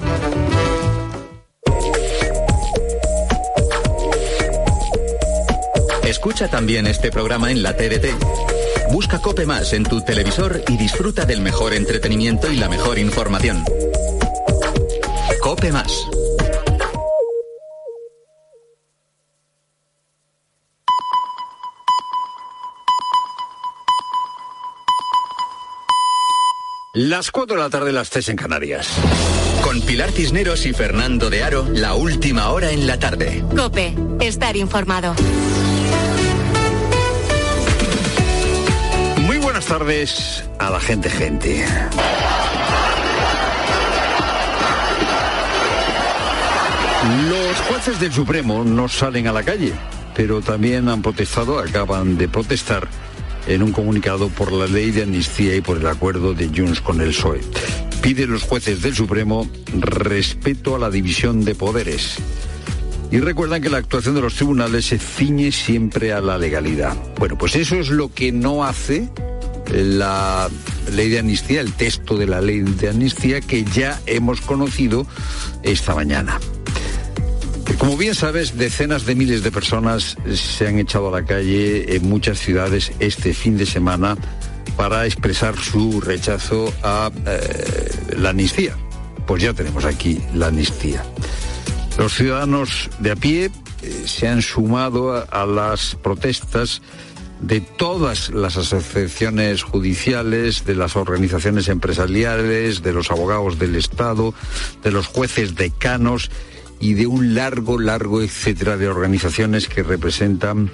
Escucha también este programa en la TDT. Busca Cope Más en tu televisor y disfruta del mejor entretenimiento y la mejor información. Cope Más. Las 4 de la tarde, las 3 en Canarias. Con Pilar Cisneros y Fernando de Aro, la última hora en la tarde. Cope, estar informado. Buenas tardes a la gente, gente. Los jueces del Supremo no salen a la calle, pero también han protestado, acaban de protestar en un comunicado por la ley de amnistía y por el acuerdo de Junts con el PSOE. Piden los jueces del Supremo respeto a la división de poderes. Y recuerdan que la actuación de los tribunales se ciñe siempre a la legalidad. Bueno, pues eso es lo que no hace la ley de amnistía, el texto de la ley de amnistía que ya hemos conocido esta mañana. Como bien sabes, decenas de miles de personas se han echado a la calle en muchas ciudades este fin de semana para expresar su rechazo a eh, la amnistía. Pues ya tenemos aquí la amnistía. Los ciudadanos de a pie eh, se han sumado a, a las protestas de todas las asociaciones judiciales, de las organizaciones empresariales, de los abogados del Estado, de los jueces decanos y de un largo, largo, etcétera, de organizaciones que representan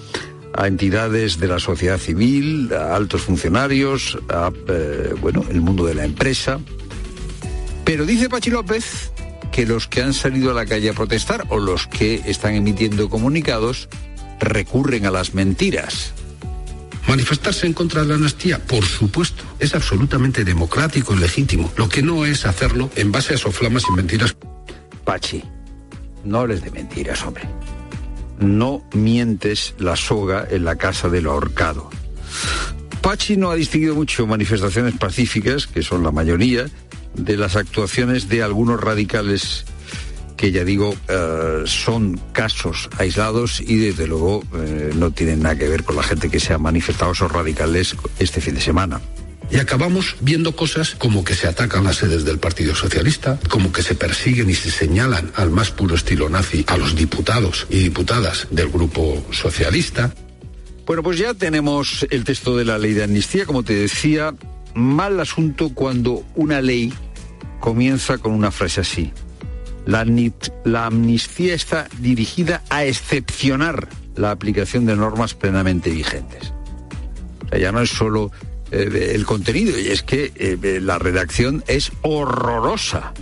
a entidades de la sociedad civil, a altos funcionarios, a, eh, bueno, el mundo de la empresa. Pero dice Pachi López que los que han salido a la calle a protestar o los que están emitiendo comunicados recurren a las mentiras. Manifestarse en contra de la amnistía, por supuesto, es absolutamente democrático y legítimo. Lo que no es hacerlo en base a soflamas y mentiras. Pachi, no hables de mentiras, hombre. No mientes la soga en la casa del ahorcado. Pachi no ha distinguido mucho manifestaciones pacíficas, que son la mayoría, de las actuaciones de algunos radicales que ya digo eh, son casos aislados y desde luego eh, no tienen nada que ver con la gente que se ha manifestado esos radicales este fin de semana. Y acabamos viendo cosas como que se atacan las sedes del Partido Socialista, como que se persiguen y se señalan al más puro estilo nazi a los diputados y diputadas del Grupo Socialista. Bueno, pues ya tenemos el texto de la ley de amnistía, como te decía, mal asunto cuando una ley comienza con una frase así. La, la, amnistía está dirigida a excepcionar la aplicación de normas plenamente vigentes. O sea, ya no es solo eh, el contenido, y es que eh, la redacción es horrorosa.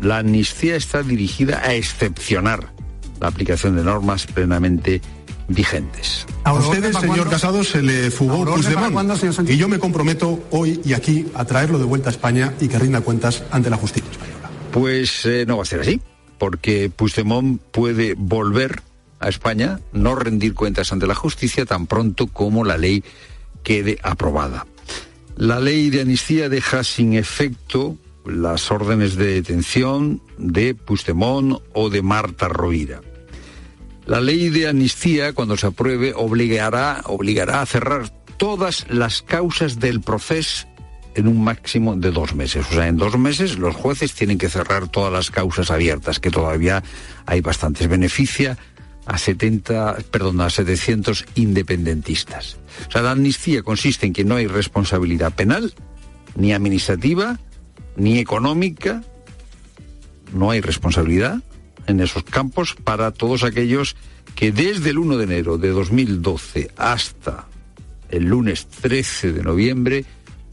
La amnistía está dirigida a excepcionar la aplicación de normas plenamente vigentes. A ustedes, señor Casado, se le fugó Puigdemont. Y yo me comprometo hoy y aquí a traerlo de vuelta a España y que rinda cuentas ante la justicia española. Pues eh, no va a ser así, porque Puigdemont puede volver a España, no rendir cuentas ante la justicia tan pronto como la ley quede aprobada. La ley de amnistía deja sin efecto las órdenes de detención de Puigdemont o de Marta Rovira. La ley de amnistía, cuando se apruebe, obligará, obligará a cerrar todas las causas del proceso en un máximo de dos meses. O sea, en dos meses los jueces tienen que cerrar todas las causas abiertas, que todavía hay bastantes. Beneficia a 70, perdón, a 700 independentistas. O sea, la amnistía consiste en que no hay responsabilidad penal, ni administrativa, ni económica, no hay responsabilidad en esos campos para todos aquellos que desde el 1 de enero de 2012 hasta el lunes 13 de noviembre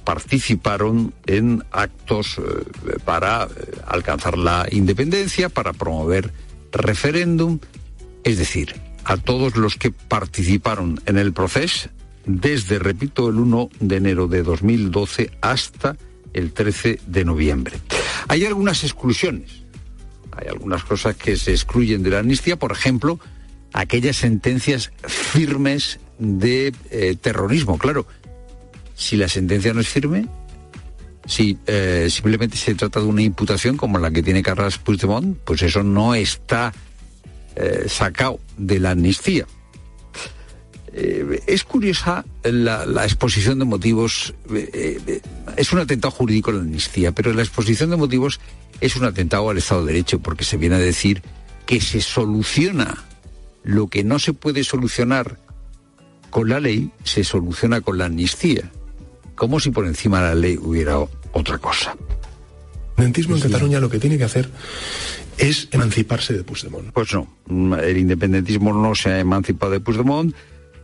participaron en actos eh, para eh, alcanzar la independencia, para promover referéndum, es decir, a todos los que participaron en el proceso desde, repito, el 1 de enero de 2012 hasta el 13 de noviembre. Hay algunas exclusiones. Hay algunas cosas que se excluyen de la amnistía, por ejemplo, aquellas sentencias firmes de eh, terrorismo. Claro, si la sentencia no es firme, si eh, simplemente se trata de una imputación como la que tiene Carles Puigdemont, pues eso no está eh, sacado de la amnistía. es curiosa la, la, exposición de motivos, es un atentado jurídico la amnistía, pero la exposición de motivos es un atentado al Estado de Derecho, porque se viene a decir que se soluciona lo que no se puede solucionar con la ley, se soluciona con la amnistía. Como si por encima de la ley hubiera otra cosa. El independentismo en Cataluña lo que tiene que hacer es emanciparse de Puigdemont. Pues no, el independentismo no se ha emancipado de Puigdemont,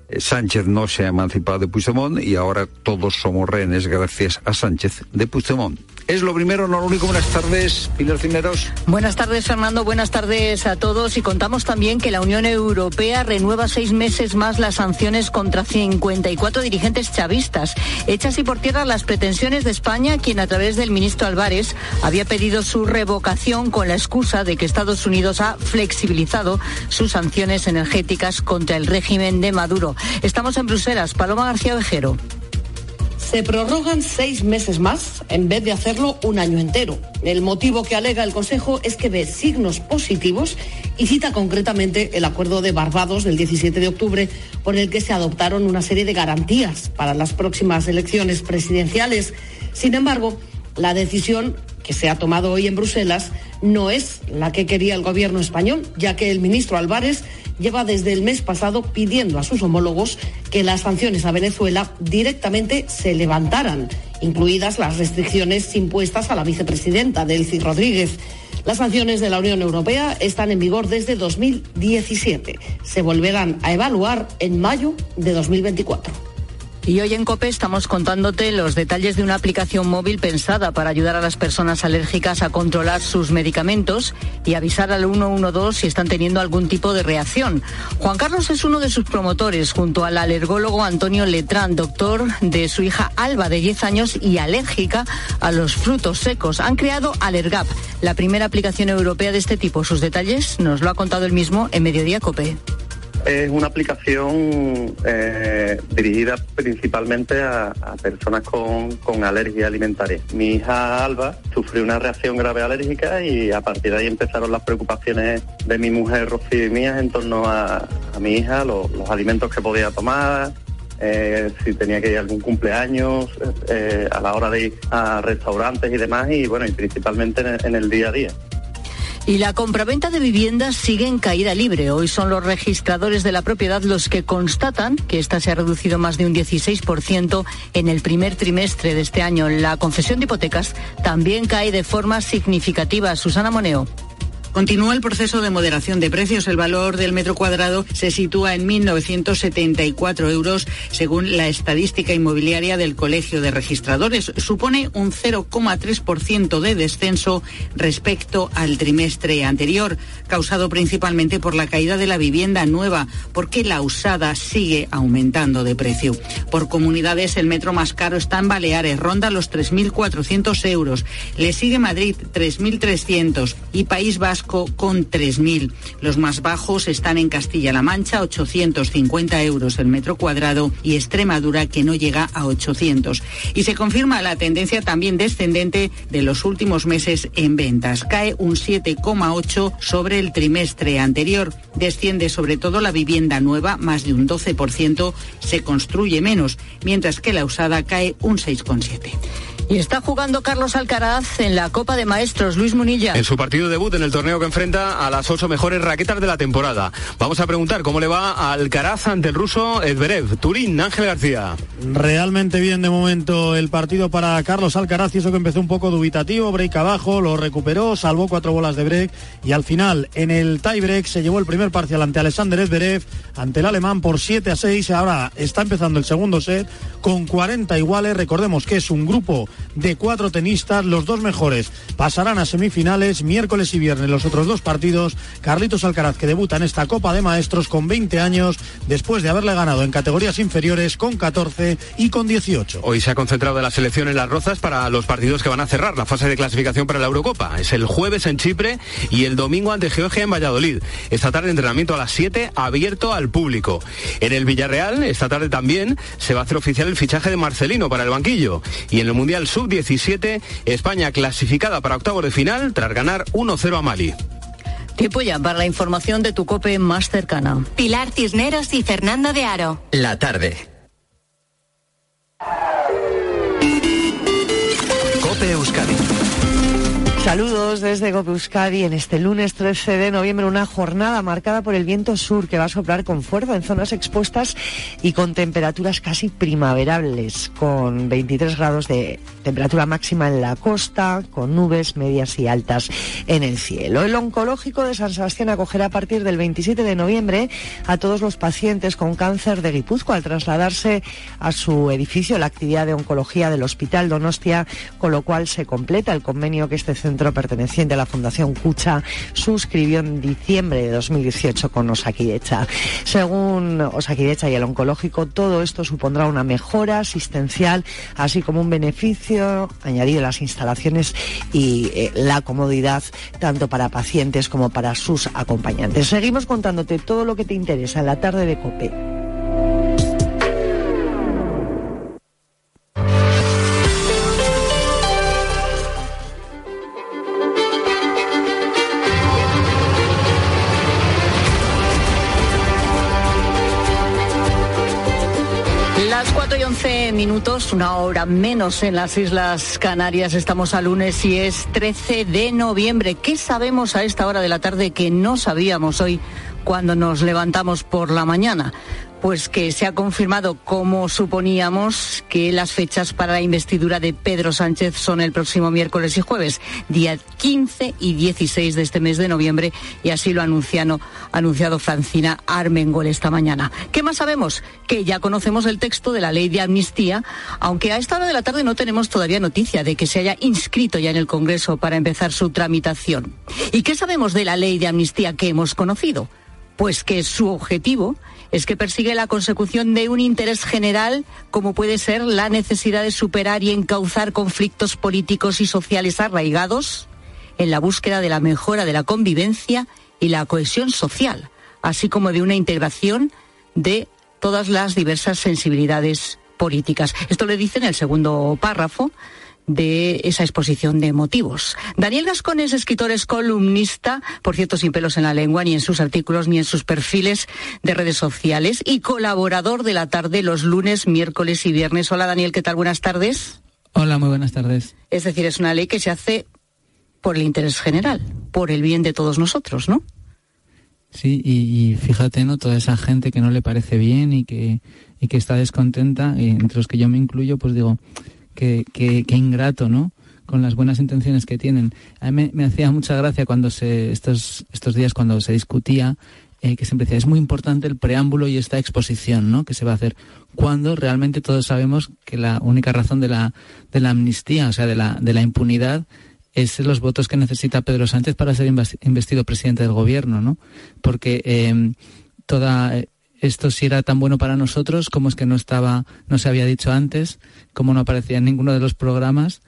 eh, Sánchez no se ha emancipado de Puigdemont y ahora todos somos rehenes gracias a Sánchez de Puigdemont. Es lo primero, no lo único. Buenas tardes, Pilar Cineros. Buenas tardes, Fernando. Buenas tardes a todos. Y contamos también que la Unión Europea renueva seis meses más las sanciones contra 54 dirigentes chavistas. Hechas y por tierra las pretensiones de España, quien a través del ministro Álvarez había pedido su revocación con la excusa de que Estados Unidos ha flexibilizado sus sanciones energéticas contra el régimen de Maduro. Estamos en Bruselas. Paloma García Vejero se prorrogan seis meses más en vez de hacerlo un año entero. El motivo que alega el Consejo es que ve signos positivos y cita concretamente el acuerdo de Barbados del 17 de octubre por el que se adoptaron una serie de garantías para las próximas elecciones presidenciales. Sin embargo, la decisión que se ha tomado hoy en Bruselas no es la que quería el gobierno español, ya que el ministro Álvarez lleva desde el mes pasado pidiendo a sus homólogos que las sanciones a Venezuela directamente se levantaran, incluidas las restricciones impuestas a la vicepresidenta Delcy Rodríguez. Las sanciones de la Unión Europea están en vigor desde 2017. Se volverán a evaluar en mayo de 2024. Y hoy en COPE estamos contándote los detalles de una aplicación móvil pensada para ayudar a las personas alérgicas a controlar sus medicamentos y avisar al 112 si están teniendo algún tipo de reacción. Juan Carlos es uno de sus promotores junto al alergólogo Antonio Letrán, doctor de su hija Alba de 10 años y alérgica a los frutos secos. Han creado Alergap, la primera aplicación europea de este tipo. Sus detalles nos lo ha contado él mismo en Mediodía COPE. Es una aplicación eh, dirigida principalmente a, personas con, alergia alimentaria. Mi hija Alba sufrió una reacción grave alérgica y a partir de ahí empezaron las preocupaciones de mi mujer Rocío y mías en torno a, mi hija, los, alimentos que podía tomar, eh, si tenía que ir a algún cumpleaños, eh, a la hora de ir a restaurantes y demás, y bueno, y principalmente en el día a día. Y la compraventa de viviendas sigue en caída libre. Hoy son los registradores de la propiedad los que constatan que esta se ha reducido más de un 16% en el primer trimestre de este año. La concesión de hipotecas también cae de forma significativa. Susana Moneo. Continúa el proceso de moderación de precios. El valor del metro cuadrado se sitúa en 1.974 euros, según la estadística inmobiliaria del Colegio de Registradores. Supone un 0,3% de descenso respecto al trimestre anterior, causado principalmente por la caída de la vivienda nueva, porque la usada sigue aumentando de precio. Por comunidades, el metro más caro está en Baleares, ronda los 3.400 euros. Le sigue Madrid, 3.300 y País Vasco con 3.000. Los más bajos están en Castilla-La Mancha, 850 euros el metro cuadrado, y Extremadura, que no llega a 800. Y se confirma la tendencia también descendente de los últimos meses en ventas. Cae un 7,8 sobre el trimestre anterior. Desciende sobre todo la vivienda nueva, más de un 12%, se construye menos, mientras que la usada cae un 6,7. Y está jugando Carlos Alcaraz en la Copa de Maestros, Luis Munilla. En su partido debut en el torneo que enfrenta a las ocho mejores raquetas de la temporada. Vamos a preguntar cómo le va a Alcaraz ante el ruso Edverev. Turín, Ángel García. Realmente bien de momento el partido para Carlos Alcaraz y eso que empezó un poco dubitativo, break abajo, lo recuperó, salvó cuatro bolas de break y al final en el tie break se llevó el primer parcial ante Alexander Edverev, ante el alemán por 7 a 6. Ahora está empezando el segundo set con 40 iguales. Recordemos que es un grupo de cuatro tenistas. Los dos mejores pasarán a semifinales miércoles y viernes. Los otros dos partidos, Carlitos Alcaraz, que debuta en esta Copa de Maestros con 20 años, después de haberle ganado en categorías inferiores con 14 y con 18. Hoy se ha concentrado la selección en Las Rozas para los partidos que van a cerrar la fase de clasificación para la Eurocopa. Es el jueves en Chipre y el domingo ante Georgia en Valladolid. Esta tarde entrenamiento a las 7 abierto al público. En el Villarreal, esta tarde también se va a hacer oficial el fichaje de Marcelino para el banquillo. Y en el Mundial Sub-17, España clasificada para octavo de final tras ganar 1-0 a Mali. Tiempo ya para la información de tu COPE más cercana. Pilar Cisneros y Fernando de Aro. La tarde. COPE Euskadi. Saludos desde Gope Euskadi en este lunes 13 de noviembre, una jornada marcada por el viento sur que va a soplar con fuerza en zonas expuestas y con temperaturas casi primaverables, con 23 grados de temperatura máxima en la costa, con nubes medias y altas en el cielo. El oncológico de San Sebastián acogerá a partir del 27 de noviembre a todos los pacientes con cáncer de Guipúzcoa al trasladarse a su edificio la actividad de oncología del Hospital Donostia, con lo cual se completa el convenio que este centro centro perteneciente a la Fundación Cucha suscribió en diciembre de 2018 con Osakidecha. Según Osakidecha y el oncológico, todo esto supondrá una mejora asistencial, así como un beneficio añadido a las instalaciones y eh, la comodidad tanto para pacientes como para sus acompañantes. Seguimos contándote todo lo que te interesa en la tarde de COPE. Minutos, una hora menos en las Islas Canarias. Estamos a lunes y es 13 de noviembre. ¿Qué sabemos a esta hora de la tarde que no sabíamos hoy cuando nos levantamos por la mañana? pues que se ha confirmado, como suponíamos, que las fechas para la investidura de Pedro Sánchez son el próximo miércoles y jueves, día 15 y 16 de este mes de noviembre, y así lo ha anunciado, anunciado Francina Armengol esta mañana. ¿Qué más sabemos? Que ya conocemos el texto de la ley de amnistía, aunque a esta hora de la tarde no tenemos todavía noticia de que se haya inscrito ya en el Congreso para empezar su tramitación. ¿Y qué sabemos de la ley de amnistía que hemos conocido? Pues que su objetivo es que persigue la consecución de un interés general como puede ser la necesidad de superar y encauzar conflictos políticos y sociales arraigados en la búsqueda de la mejora de la convivencia y la cohesión social, así como de una integración de todas las diversas sensibilidades políticas. Esto le dice en el segundo párrafo de esa exposición de motivos. Daniel Gascón es escritor, es columnista, por cierto, sin pelos en la lengua, ni en sus artículos, ni en sus perfiles de redes sociales, y colaborador de la tarde los lunes, miércoles y viernes. Hola Daniel, ¿qué tal? Buenas tardes. Hola, muy buenas tardes. Es decir, es una ley que se hace por el interés general, por el bien de todos nosotros, ¿no? Sí, y, fíjate, ¿no? Toda esa gente que no le parece bien y que, y que está descontenta, y entre los que yo me incluyo, pues digo, qué, ingrato, ¿no? con las buenas intenciones que tienen. A mí me, hacía mucha gracia cuando se, estos, estos días cuando se discutía, eh, que siempre decía, es muy importante el preámbulo y esta exposición, ¿no? Que se va a hacer cuando realmente todos sabemos que la única razón de la, de la amnistía, o sea, de la, de la impunidad, es los votos que necesita Pedro Sánchez para ser investido presidente del gobierno, ¿no? Porque eh, toda esto si era tan bueno para nosotros, como es que no estaba, no se había dicho antes, como no aparecía en ninguno de los programas.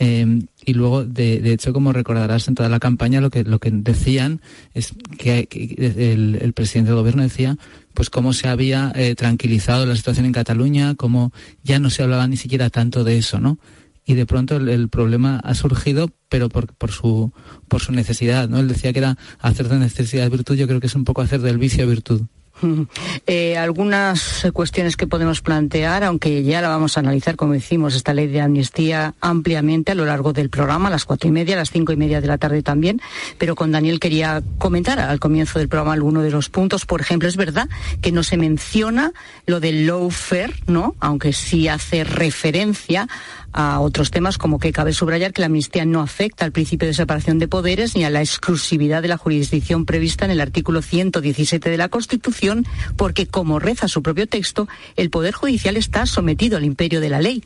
Eh, y luego, de, de, hecho, como recordarás en toda la campaña, lo que, lo que decían es que, el, presidente del gobierno decía, pues cómo se había eh, tranquilizado la situación en Cataluña, cómo ya no se hablaba ni siquiera tanto de eso, ¿no? Y de pronto el, problema ha surgido, pero por, por, su, por su necesidad, ¿no? Él decía que era hacer de necesidad virtud, yo creo que es un poco hacer del vicio virtud. Eh, algunas cuestiones que podemos plantear, aunque ya la vamos a analizar, como decimos, esta ley de amnistía ampliamente a lo largo del programa, a las cuatro y media, a las cinco y media de la tarde también, pero con Daniel quería comentar al comienzo del programa alguno de los puntos. Por ejemplo, es verdad que no se menciona lo del lawfare, ¿no? Aunque sí hace referencia a otros temas como que cabe subrayar que la amnistía no afecta al principio de separación de poderes ni a la exclusividad de la jurisdicción prevista en el artículo 117 de la Constitución, porque como reza su propio texto, el Poder Judicial está sometido al imperio de la ley.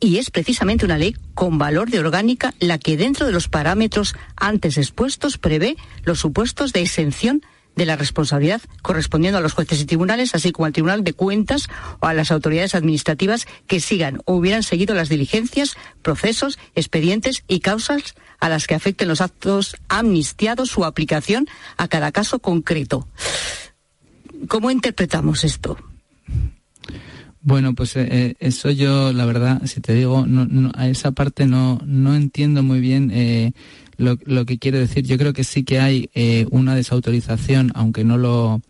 Y es precisamente una ley con valor de orgánica la que dentro de los parámetros antes expuestos prevé los supuestos de exención de la responsabilidad correspondiendo a los jueces y tribunales, así como al Tribunal de Cuentas o a las autoridades administrativas que sigan o hubieran seguido las diligencias, procesos, expedientes y causas a las que afecten los actos amnistiados, su aplicación a cada caso concreto. ¿Cómo interpretamos esto? Bueno, pues eh, eh, eso yo, la verdad, si te digo, no, a esa parte no, no entiendo muy bien eh, lo, lo, que quiere decir. Yo creo que sí que hay una desautorización, aunque no lo,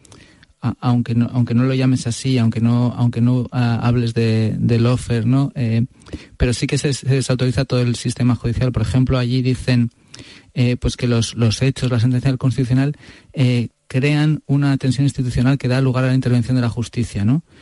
aunque no, aunque no lo llames así, aunque no, aunque no ah, hables de, del offer, ¿no? pero sí que se, desautoriza todo el sistema judicial. Por ejemplo, allí dicen, pues que los, los hechos, la sentencia del constitucional crean una tensión institucional que da lugar a la intervención de la justicia, ¿no?